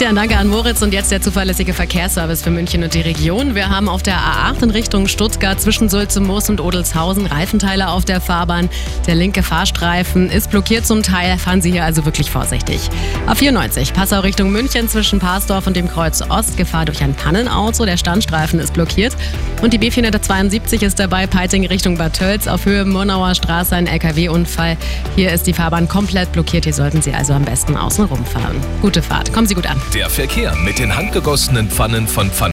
Christian, danke an Moritz und jetzt der zuverlässige Verkehrsservice für München und die Region. Wir haben auf der A8 in Richtung Stuttgart zwischen Sulze-Moos und Odelshausen Reifenteile auf der Fahrbahn. Der linke Fahrstreifen ist blockiert zum Teil. Fahren Sie hier also wirklich vorsichtig. A94 Passau Richtung München zwischen Parsdorf und dem Kreuz Ost. Gefahr durch ein Pannenauto. Der Standstreifen ist blockiert. Und die B472 ist dabei Peiting Richtung Bad Tölz auf Höhe Murnauer Straße ein LKW-Unfall. Hier ist die Fahrbahn komplett blockiert. Hier sollten Sie also am besten außen rumfahren. Gute Fahrt. Kommen Sie gut an. Der Verkehr mit den handgegossenen Pfannen von Pfannen